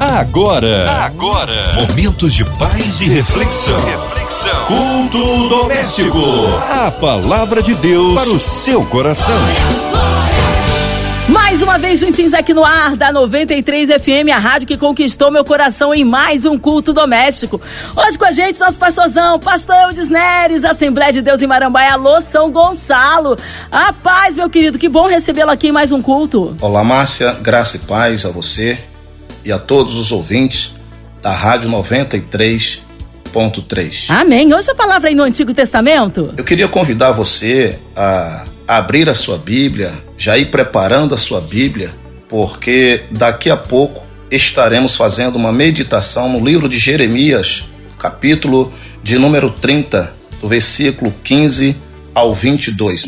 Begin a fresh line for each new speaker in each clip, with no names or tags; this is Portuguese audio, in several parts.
Agora, agora, momentos de paz e reflexão. Reflexão. Culto doméstico. A palavra de Deus para o seu coração.
Mais uma vez juntinhos aqui no ar da 93 FM, a rádio que conquistou meu coração em mais um culto doméstico. Hoje com a gente, nosso pastorzão, pastor Eudes Neres, Assembleia de Deus em Marambaia, alô São Gonçalo. A paz, meu querido, que bom recebê-lo aqui em mais um culto.
Olá, Márcia, graça e paz a você e a todos os ouvintes da Rádio 93.3.
Amém. Hoje a palavra aí no Antigo Testamento.
Eu queria convidar você a abrir a sua Bíblia, já ir preparando a sua Bíblia, porque daqui a pouco estaremos fazendo uma meditação no livro de Jeremias, capítulo de número 30, do versículo 15 ao 22.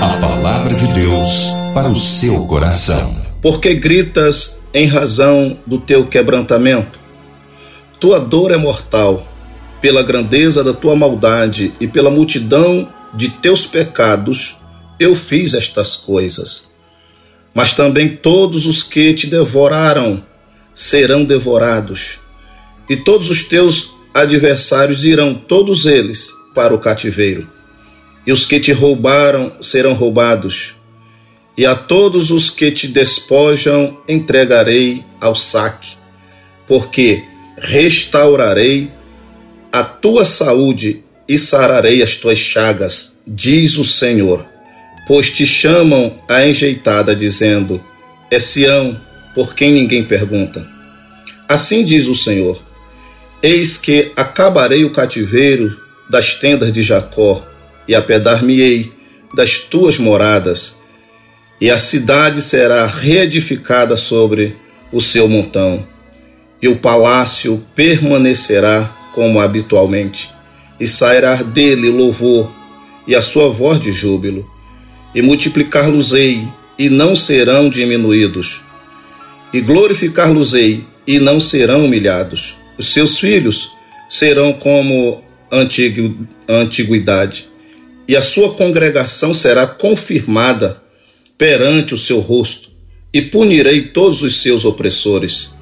A palavra de Deus para o seu coração.
Porque gritas em razão do teu quebrantamento? Tua dor é mortal, pela grandeza da tua maldade e pela multidão de teus pecados, eu fiz estas coisas. Mas também todos os que te devoraram serão devorados, e todos os teus adversários irão, todos eles, para o cativeiro. E os que te roubaram serão roubados, e a todos os que te despojam entregarei ao saque, porque restaurarei a tua saúde e sararei as tuas chagas, diz o Senhor. Pois te chamam a enjeitada, dizendo: É Sião, por quem ninguém pergunta. Assim diz o Senhor: Eis que acabarei o cativeiro das tendas de Jacó, e apedar-me-ei das tuas moradas, e a cidade será reedificada sobre o seu montão, e o palácio permanecerá como habitualmente, e sairá dele louvor e a sua voz de júbilo, e multiplicar-los-ei, e não serão diminuídos, e glorificar-los-ei, e não serão humilhados. Os seus filhos serão como antigu antiguidade, e a sua congregação será confirmada perante o seu rosto, e punirei todos os seus opressores.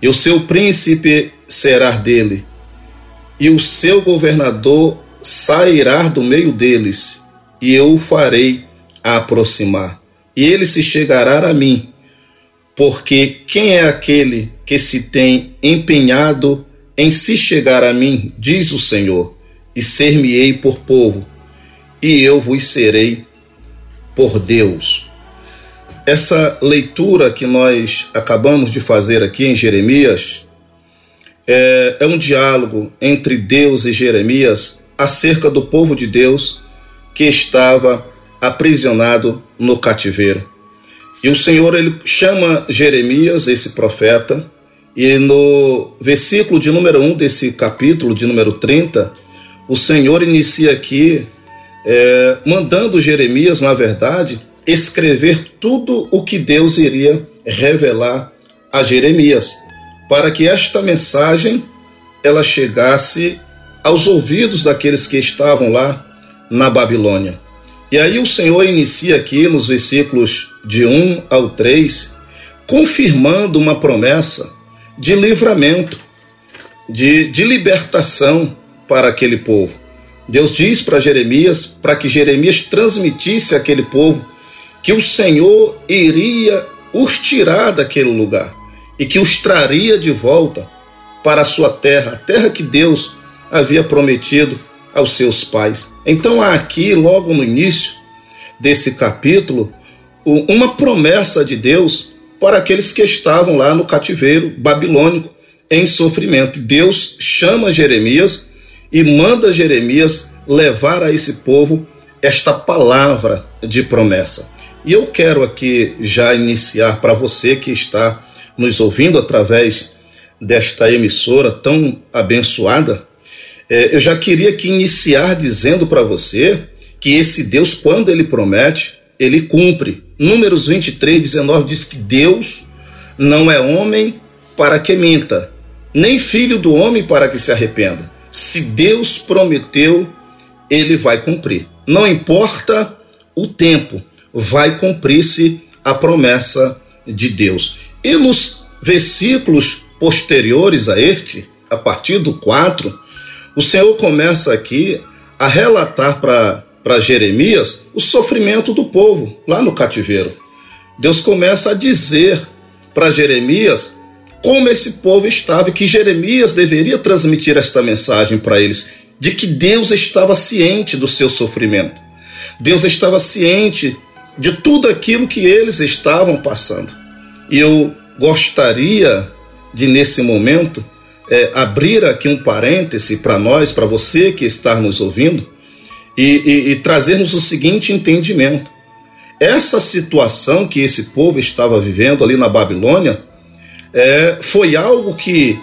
E o seu príncipe será dele, e o seu governador sairá do meio deles, e eu o farei aproximar. E ele se chegará a mim, porque quem é aquele que se tem empenhado em se chegar a mim, diz o Senhor, e ser-me-ei por povo, e eu vos serei por Deus. Essa leitura que nós acabamos de fazer aqui em Jeremias é, é um diálogo entre Deus e Jeremias acerca do povo de Deus que estava aprisionado no cativeiro. E o Senhor ele chama Jeremias, esse profeta, e no versículo de número 1 desse capítulo, de número 30, o Senhor inicia aqui é, mandando Jeremias, na verdade, escrever tudo o que Deus iria revelar a Jeremias, para que esta mensagem ela chegasse aos ouvidos daqueles que estavam lá na Babilônia. E aí o Senhor inicia aqui nos versículos de 1 ao 3, confirmando uma promessa de livramento, de, de libertação para aquele povo. Deus diz para Jeremias, para que Jeremias transmitisse àquele povo que o Senhor iria os tirar daquele lugar e que os traria de volta para a sua terra, a terra que Deus havia prometido aos seus pais. Então há aqui, logo no início desse capítulo, uma promessa de Deus para aqueles que estavam lá no cativeiro babilônico em sofrimento. Deus chama Jeremias e manda Jeremias levar a esse povo esta palavra de promessa. E eu quero aqui já iniciar para você que está nos ouvindo através desta emissora tão abençoada, é, eu já queria que iniciar dizendo para você que esse Deus, quando ele promete, ele cumpre. Números 23, 19 diz que Deus não é homem para que minta, nem filho do homem para que se arrependa. Se Deus prometeu, ele vai cumprir. Não importa o tempo, vai cumprir-se a promessa de Deus. E nos versículos posteriores a este, a partir do 4, o Senhor começa aqui a relatar para Jeremias o sofrimento do povo lá no cativeiro. Deus começa a dizer para Jeremias como esse povo estava e que Jeremias deveria transmitir esta mensagem para eles, de que Deus estava ciente do seu sofrimento. Deus estava ciente de tudo aquilo que eles estavam passando. E eu gostaria de, nesse momento, é, abrir aqui um parêntese para nós, para você que está nos ouvindo, e, e, e trazermos o seguinte entendimento. Essa situação que esse povo estava vivendo ali na Babilônia é, foi algo que,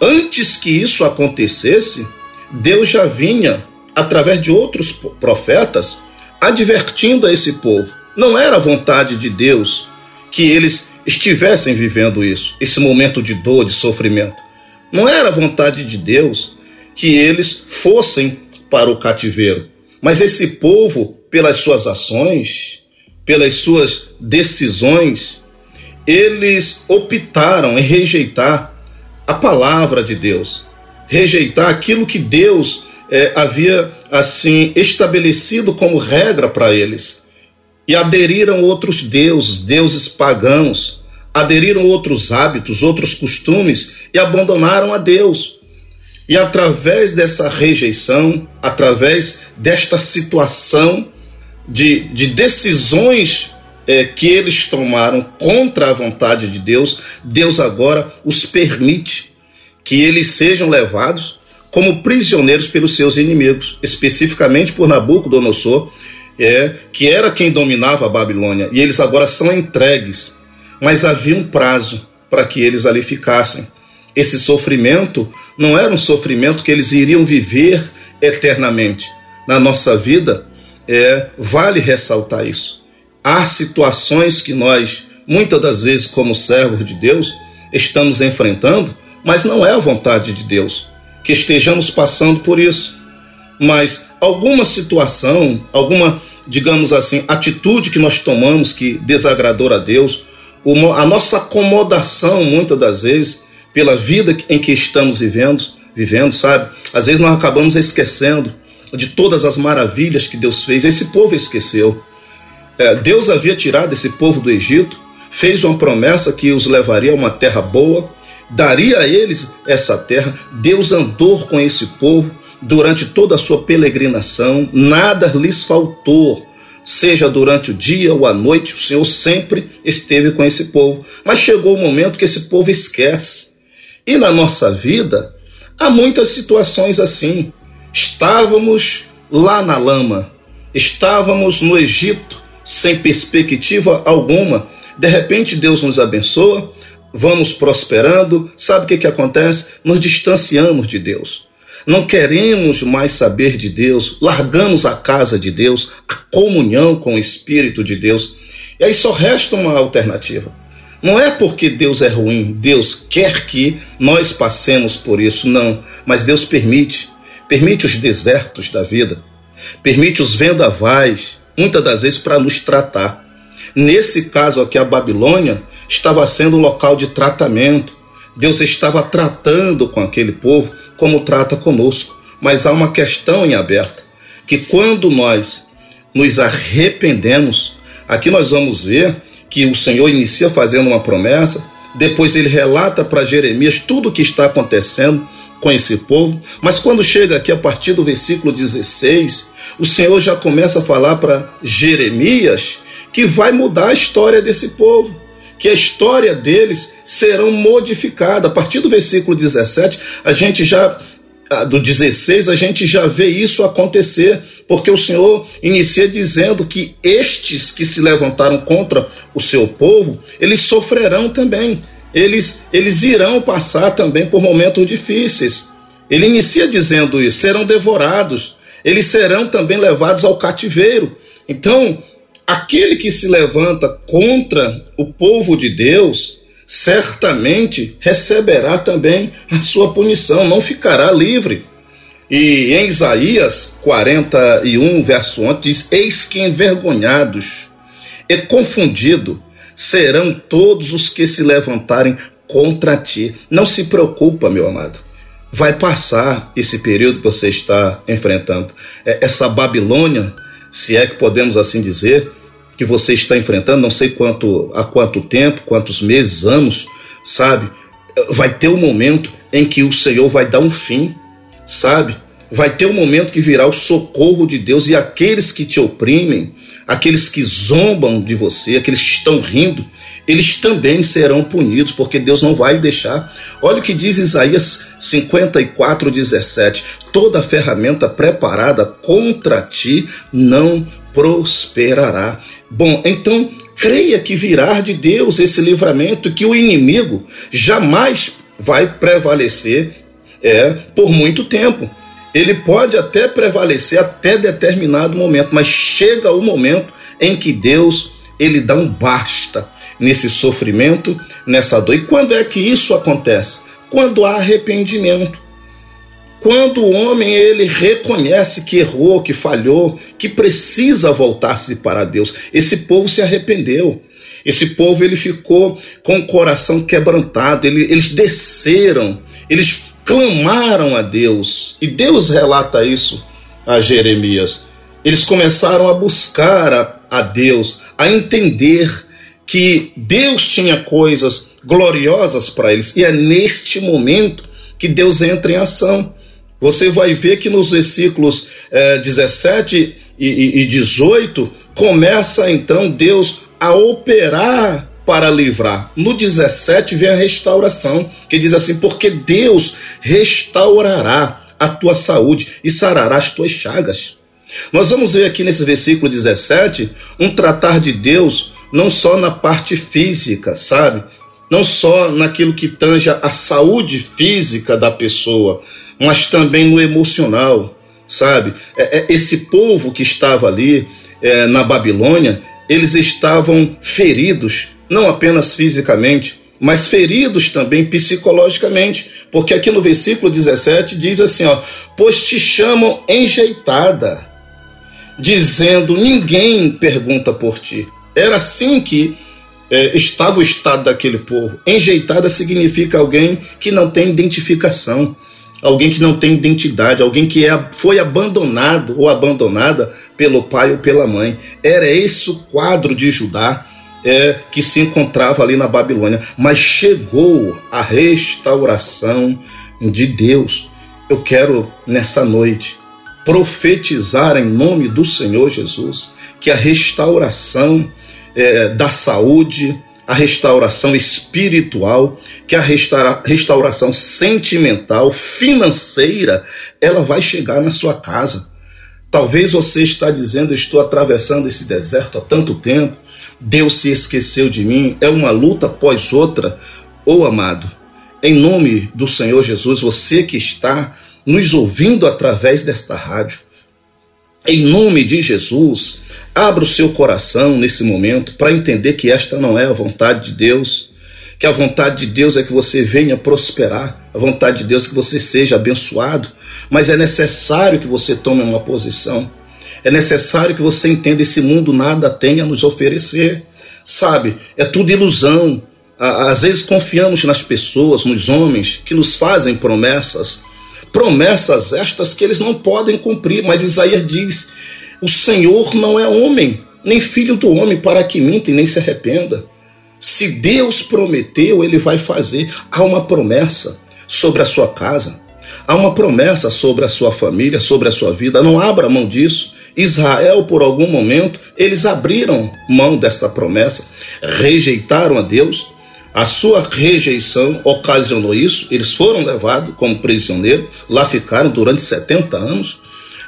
antes que isso acontecesse, Deus já vinha, através de outros profetas, advertindo a esse povo. Não era vontade de Deus que eles estivessem vivendo isso, esse momento de dor, de sofrimento. Não era vontade de Deus que eles fossem para o cativeiro. Mas esse povo, pelas suas ações, pelas suas decisões, eles optaram em rejeitar a palavra de Deus, rejeitar aquilo que Deus é, havia assim estabelecido como regra para eles e aderiram outros deuses, deuses pagãos, aderiram outros hábitos, outros costumes e abandonaram a Deus. E através dessa rejeição, através desta situação de, de decisões é, que eles tomaram contra a vontade de Deus, Deus agora os permite que eles sejam levados como prisioneiros pelos seus inimigos, especificamente por Nabucodonosor, é, que era quem dominava a Babilônia, e eles agora são entregues. Mas havia um prazo para que eles ali ficassem. Esse sofrimento não era um sofrimento que eles iriam viver eternamente. Na nossa vida, é, vale ressaltar isso. Há situações que nós, muitas das vezes, como servos de Deus, estamos enfrentando, mas não é a vontade de Deus que estejamos passando por isso. Mas alguma situação, alguma, digamos assim, atitude que nós tomamos que desagradou a Deus, a nossa acomodação, muitas das vezes, pela vida em que estamos vivendo, vivendo, sabe? Às vezes nós acabamos esquecendo de todas as maravilhas que Deus fez. Esse povo esqueceu. É, Deus havia tirado esse povo do Egito, fez uma promessa que os levaria a uma terra boa, daria a eles essa terra. Deus andou com esse povo durante toda a sua peregrinação, nada lhes faltou. Seja durante o dia ou a noite, o Senhor sempre esteve com esse povo. Mas chegou o momento que esse povo esquece. E na nossa vida, há muitas situações assim. Estávamos lá na lama, estávamos no Egito, sem perspectiva alguma. De repente, Deus nos abençoa, vamos prosperando. Sabe o que, que acontece? Nos distanciamos de Deus. Não queremos mais saber de Deus, largamos a casa de Deus, a comunhão com o Espírito de Deus. E aí só resta uma alternativa. Não é porque Deus é ruim, Deus quer que nós passemos por isso, não. Mas Deus permite permite os desertos da vida, permite os vendavais, muitas das vezes para nos tratar. Nesse caso aqui, a Babilônia estava sendo um local de tratamento. Deus estava tratando com aquele povo como trata conosco. Mas há uma questão em aberto, que quando nós nos arrependemos, aqui nós vamos ver que o Senhor inicia fazendo uma promessa, depois ele relata para Jeremias tudo o que está acontecendo, com esse povo, mas quando chega aqui a partir do versículo 16, o Senhor já começa a falar para Jeremias que vai mudar a história desse povo, que a história deles serão modificada. A partir do versículo 17, a gente já ah, do 16, a gente já vê isso acontecer, porque o Senhor inicia dizendo que estes que se levantaram contra o seu povo, eles sofrerão também eles, eles irão passar também por momentos difíceis. Ele inicia dizendo isso: serão devorados, eles serão também levados ao cativeiro. Então, aquele que se levanta contra o povo de Deus, certamente receberá também a sua punição, não ficará livre. E em Isaías 41, verso 11, diz: Eis que envergonhados e confundido serão todos os que se levantarem contra ti. Não se preocupa, meu amado. Vai passar esse período que você está enfrentando. É, essa Babilônia, se é que podemos assim dizer, que você está enfrentando, não sei quanto há quanto tempo, quantos meses, anos, sabe? Vai ter um momento em que o Senhor vai dar um fim, sabe? Vai ter um momento que virá o socorro de Deus e aqueles que te oprimem, aqueles que zombam de você, aqueles que estão rindo, eles também serão punidos, porque Deus não vai deixar. Olha o que diz Isaías 54, 17: toda ferramenta preparada contra ti não prosperará. Bom, então creia que virá de Deus esse livramento, que o inimigo jamais vai prevalecer é, por muito tempo. Ele pode até prevalecer até determinado momento, mas chega o momento em que Deus ele dá um basta nesse sofrimento, nessa dor. E quando é que isso acontece? Quando há arrependimento. Quando o homem ele reconhece que errou, que falhou, que precisa voltar-se para Deus. Esse povo se arrependeu. Esse povo ele ficou com o coração quebrantado, ele, eles desceram, eles clamaram a Deus. E Deus relata isso a Jeremias. Eles começaram a buscar a, a Deus, a entender que Deus tinha coisas gloriosas para eles. E é neste momento que Deus entra em ação. Você vai ver que nos versículos é, 17 e, e 18 começa então Deus a operar para livrar. No 17 vem a restauração, que diz assim: porque Deus restaurará a tua saúde e sarará as tuas chagas. Nós vamos ver aqui nesse versículo 17 um tratar de Deus não só na parte física, sabe? Não só naquilo que tanja a saúde física da pessoa, mas também no emocional, sabe? É, é, esse povo que estava ali é, na Babilônia, eles estavam feridos, não apenas fisicamente, mas feridos também psicologicamente, porque aqui no versículo 17 diz assim: ó, pois te chamam enjeitada, dizendo: ninguém pergunta por ti. Era assim que é, estava o estado daquele povo. Enjeitada significa alguém que não tem identificação, alguém que não tem identidade, alguém que é, foi abandonado ou abandonada pelo pai ou pela mãe. Era esse o quadro de Judá é, que se encontrava ali na Babilônia. Mas chegou a restauração de Deus. Eu quero nessa noite profetizar em nome do Senhor Jesus que a restauração é, da saúde, a restauração espiritual, que a restaura, restauração sentimental, financeira, ela vai chegar na sua casa. Talvez você está dizendo, estou atravessando esse deserto há tanto tempo, Deus se esqueceu de mim, é uma luta após outra. Ô oh, amado, em nome do Senhor Jesus, você que está nos ouvindo através desta rádio, em nome de Jesus, abra o seu coração nesse momento para entender que esta não é a vontade de Deus, que a vontade de Deus é que você venha prosperar, a vontade de Deus é que você seja abençoado, mas é necessário que você tome uma posição. É necessário que você entenda esse mundo nada tem a nos oferecer. Sabe? É tudo ilusão. Às vezes confiamos nas pessoas, nos homens que nos fazem promessas, promessas estas que eles não podem cumprir, mas Isaías diz: o Senhor não é homem, nem filho do homem para que minta e nem se arrependa. Se Deus prometeu, ele vai fazer. Há uma promessa sobre a sua casa, há uma promessa sobre a sua família, sobre a sua vida. Não abra mão disso. Israel, por algum momento, eles abriram mão desta promessa, rejeitaram a Deus, a sua rejeição ocasionou isso, eles foram levados como prisioneiros, lá ficaram durante 70 anos,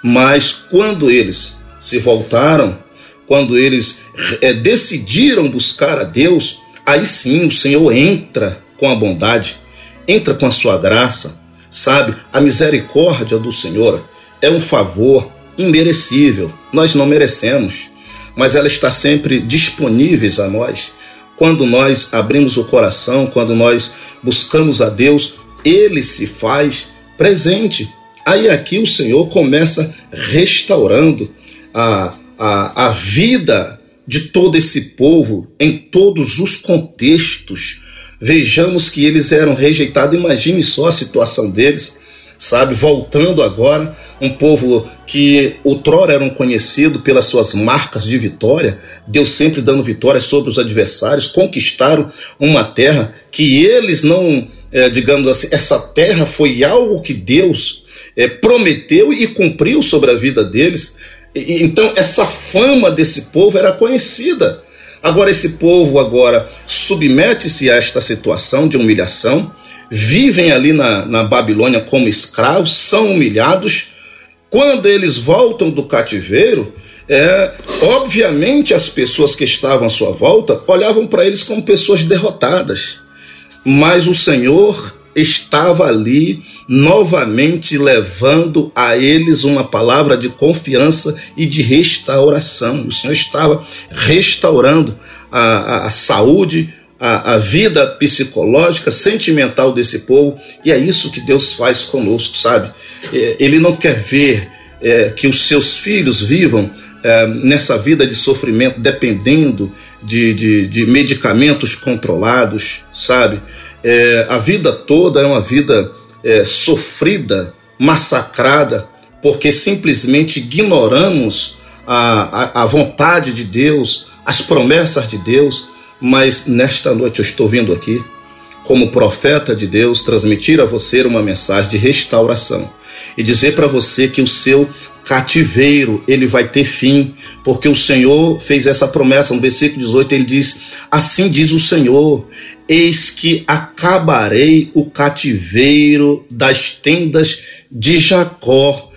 mas quando eles se voltaram, quando eles é, decidiram buscar a Deus, aí sim o Senhor entra com a bondade, entra com a sua graça, sabe? A misericórdia do Senhor é um favor imerecível, nós não merecemos, mas ela está sempre disponível a nós quando nós abrimos o coração, quando nós buscamos a Deus, ele se faz presente. Aí aqui o Senhor começa restaurando a, a, a vida de todo esse povo em todos os contextos Vejamos que eles eram rejeitados. Imagine só a situação deles, sabe? Voltando agora, um povo que outrora eram conhecido pelas suas marcas de vitória, Deus sempre dando vitória sobre os adversários, conquistaram uma terra que eles não, é, digamos assim, essa terra foi algo que Deus é, prometeu e cumpriu sobre a vida deles. E, então, essa fama desse povo era conhecida. Agora, esse povo agora submete-se a esta situação de humilhação, vivem ali na, na Babilônia como escravos, são humilhados. Quando eles voltam do cativeiro, é, obviamente as pessoas que estavam à sua volta olhavam para eles como pessoas derrotadas. Mas o Senhor estava ali novamente levando a eles uma palavra de confiança e de restauração. O Senhor estava restaurando a, a, a saúde, a, a, vida psicológica, sentimental desse povo, e é isso que Deus faz conosco, sabe? É, ele não quer ver é, que os seus filhos vivam é, nessa vida de sofrimento, dependendo de, de, de medicamentos controlados, sabe? É, a vida toda é uma vida é, sofrida, massacrada, porque simplesmente ignoramos a, a, a vontade de Deus, as promessas de Deus. Mas nesta noite eu estou vindo aqui, como profeta de Deus, transmitir a você uma mensagem de restauração e dizer para você que o seu cativeiro ele vai ter fim, porque o Senhor fez essa promessa no versículo 18, ele diz: Assim diz o Senhor: Eis que acabarei o cativeiro das tendas de Jacó.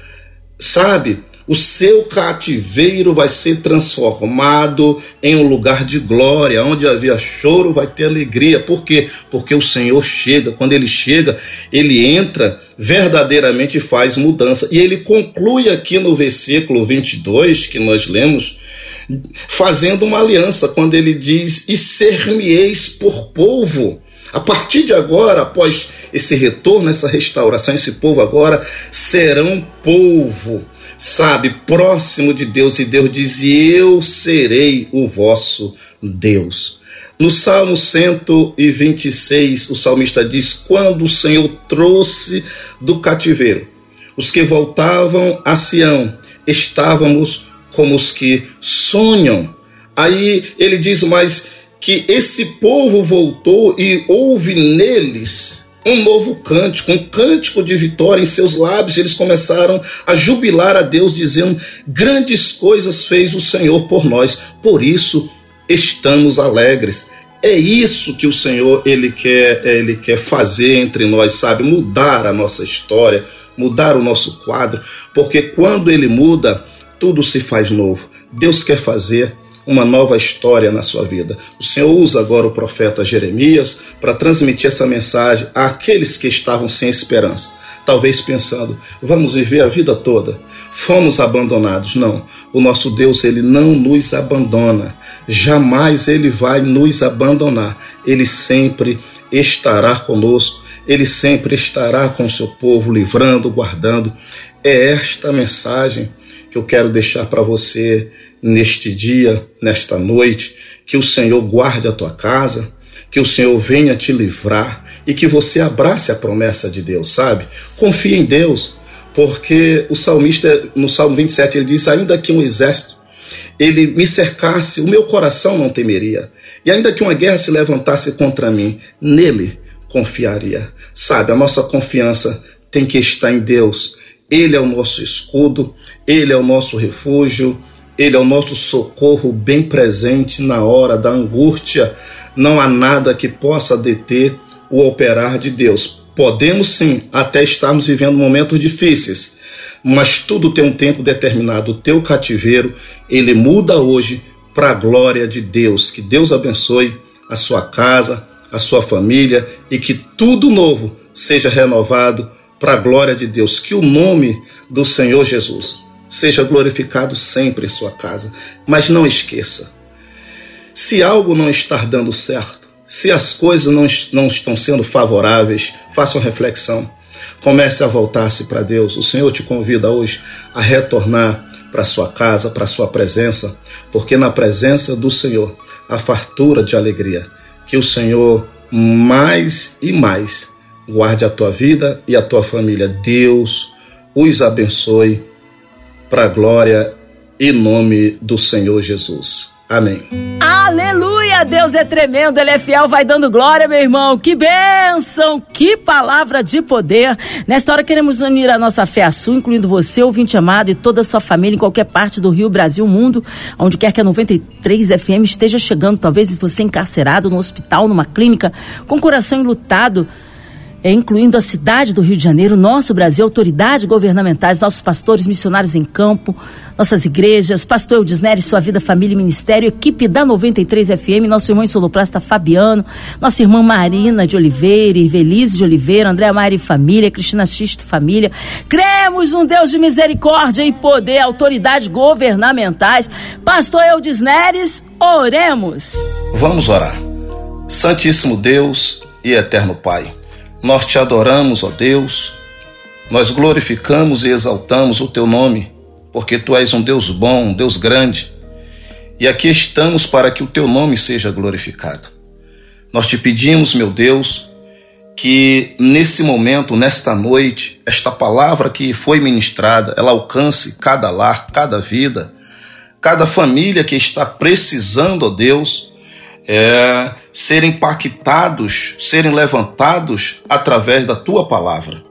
Sabe? O seu cativeiro vai ser transformado em um lugar de glória, onde havia choro vai ter alegria. Por quê? Porque o Senhor chega, quando ele chega, ele entra verdadeiramente faz mudança. E ele conclui aqui no versículo 22 que nós lemos, fazendo uma aliança, quando ele diz: E ser-me-eis por povo. A partir de agora, após esse retorno, essa restauração, esse povo agora serão povo sabe, próximo de Deus, e Deus diz: Eu serei o vosso Deus. No Salmo 126, o salmista diz: Quando o Senhor trouxe do cativeiro os que voltavam a Sião, estávamos como os que sonham. Aí ele diz mais que esse povo voltou e houve neles um novo cântico, um cântico de vitória em seus lábios. Eles começaram a jubilar a Deus, dizendo: Grandes coisas fez o Senhor por nós, por isso estamos alegres. É isso que o Senhor ele quer, ele quer fazer entre nós, sabe? Mudar a nossa história, mudar o nosso quadro, porque quando ele muda, tudo se faz novo. Deus quer fazer uma nova história na sua vida. O Senhor usa agora o profeta Jeremias para transmitir essa mensagem àqueles que estavam sem esperança. Talvez pensando, vamos viver a vida toda, fomos abandonados. Não, o nosso Deus, ele não nos abandona, jamais ele vai nos abandonar, ele sempre estará conosco, ele sempre estará com o seu povo, livrando, guardando. É esta mensagem que eu quero deixar para você neste dia, nesta noite, que o Senhor guarde a tua casa, que o Senhor venha te livrar e que você abrace a promessa de Deus, sabe? Confie em Deus, porque o salmista, no Salmo 27, ele diz: Ainda que um exército ele me cercasse, o meu coração não temeria. E ainda que uma guerra se levantasse contra mim, nele confiaria. Sabe, a nossa confiança tem que estar em Deus. Ele é o nosso escudo, ele é o nosso refúgio, ele é o nosso socorro bem presente na hora da angústia. Não há nada que possa deter o operar de Deus. Podemos sim até estarmos vivendo momentos difíceis, mas tudo tem um tempo determinado. O teu cativeiro, ele muda hoje para a glória de Deus. Que Deus abençoe a sua casa, a sua família e que tudo novo seja renovado para a glória de Deus. Que o nome do Senhor Jesus seja glorificado sempre em sua casa. Mas não esqueça: se algo não está dando certo, se as coisas não, não estão sendo favoráveis, faça uma reflexão. Comece a voltar-se para Deus. O Senhor te convida hoje a retornar para sua casa, para sua presença, porque na presença do Senhor há fartura de alegria. Que o Senhor mais e mais. Guarde a tua vida e a tua família. Deus os abençoe para a glória e nome do Senhor Jesus. Amém.
Aleluia! Deus é tremendo, Ele é fiel, vai dando glória, meu irmão. Que bênção! Que palavra de poder! Nesta hora queremos unir a nossa fé a sua, incluindo você, ouvinte amado, e toda a sua família em qualquer parte do Rio, Brasil, mundo, onde quer que a 93 FM esteja chegando. Talvez você encarcerado no hospital, numa clínica, com o coração enlutado é, incluindo a cidade do Rio de Janeiro, nosso Brasil, autoridades governamentais, nossos pastores missionários em campo, nossas igrejas, pastor Eudes Nery, sua vida, família e ministério, equipe da 93 FM, nosso irmão soloplasta Fabiano, nossa irmã Marina de Oliveira, Irvelise de Oliveira, Andréa Mari Família, Cristina Xisto Família. Cremos um Deus de misericórdia e poder, autoridades governamentais. Pastor Eudes Neres, oremos.
Vamos orar. Santíssimo Deus e eterno Pai. Nós te adoramos, ó Deus, nós glorificamos e exaltamos o teu nome, porque tu és um Deus bom, um Deus grande, e aqui estamos para que o teu nome seja glorificado. Nós te pedimos, meu Deus, que nesse momento, nesta noite, esta palavra que foi ministrada, ela alcance cada lar, cada vida, cada família que está precisando, ó Deus, é, serem impactados, serem levantados através da tua palavra.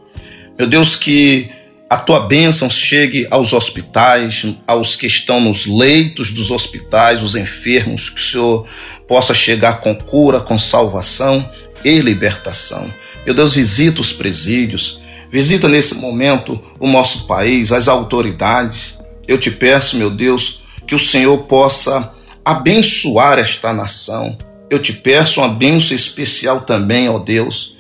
Meu Deus, que a tua bênção chegue aos hospitais, aos que estão nos leitos dos hospitais, os enfermos, que o Senhor possa chegar com cura, com salvação e libertação. Meu Deus, visita os presídios, visita nesse momento o nosso país, as autoridades. Eu te peço, meu Deus, que o Senhor possa abençoar esta nação. Eu te peço uma bênção especial também, ó Deus,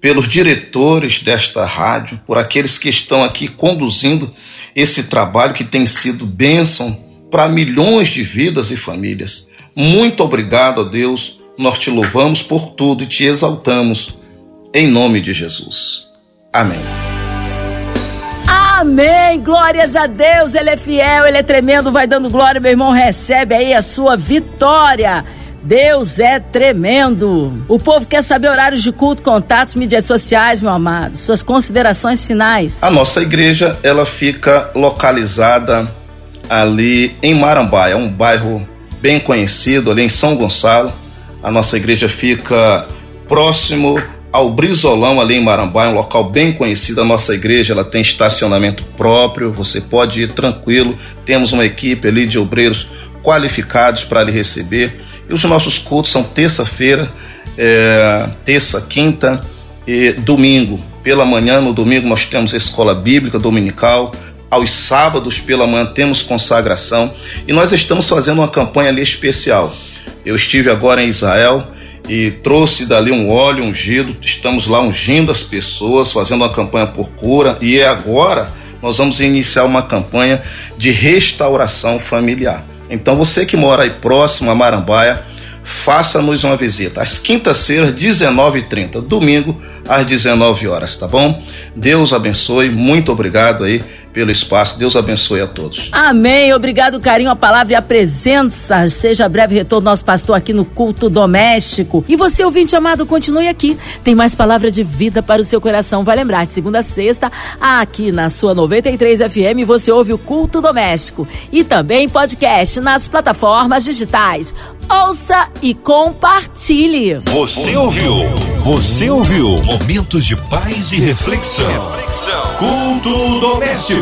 pelos diretores desta rádio, por aqueles que estão aqui conduzindo esse trabalho que tem sido bênção para milhões de vidas e famílias. Muito obrigado, ó Deus. Nós te louvamos por tudo e te exaltamos. Em nome de Jesus. Amém.
Amém. Glórias a Deus. Ele é fiel, ele é tremendo. Vai dando glória, meu irmão. Recebe aí a sua vitória. Deus é tremendo. O povo quer saber horários de culto, contatos, mídias sociais, meu amado. Suas considerações finais.
A nossa igreja, ela fica localizada ali em Marambaia, um bairro bem conhecido ali em São Gonçalo. A nossa igreja fica próximo ao Brizolão, ali em Marambá, um local bem conhecido. A nossa igreja ela tem estacionamento próprio, você pode ir tranquilo. Temos uma equipe ali de obreiros qualificados para lhe receber. E os nossos cultos são terça-feira, é, terça, quinta e domingo. Pela manhã, no domingo, nós temos a escola bíblica dominical. Aos sábados, pela manhã, temos consagração. E nós estamos fazendo uma campanha ali especial. Eu estive agora em Israel e trouxe dali um óleo ungido. Estamos lá ungindo as pessoas, fazendo uma campanha por cura e é agora nós vamos iniciar uma campanha de restauração familiar. Então você que mora aí próximo a Marambaia, faça-nos uma visita. Às quintas-feiras, 19h30, domingo, às 19 horas, tá bom? Deus abençoe, muito obrigado aí pelo espaço. Deus abençoe a todos.
Amém. Obrigado, carinho, a palavra e a presença. Seja breve retorno nosso pastor aqui no culto doméstico. E você, ouvinte amado, continue aqui. Tem mais palavra de vida para o seu coração. Vai lembrar, de segunda a sexta, aqui na sua 93 FM, você ouve o culto doméstico. E também podcast nas plataformas digitais. Ouça e compartilhe.
Você ouviu? Você ouviu? Momentos de paz e reflexão. reflexão. Culto doméstico.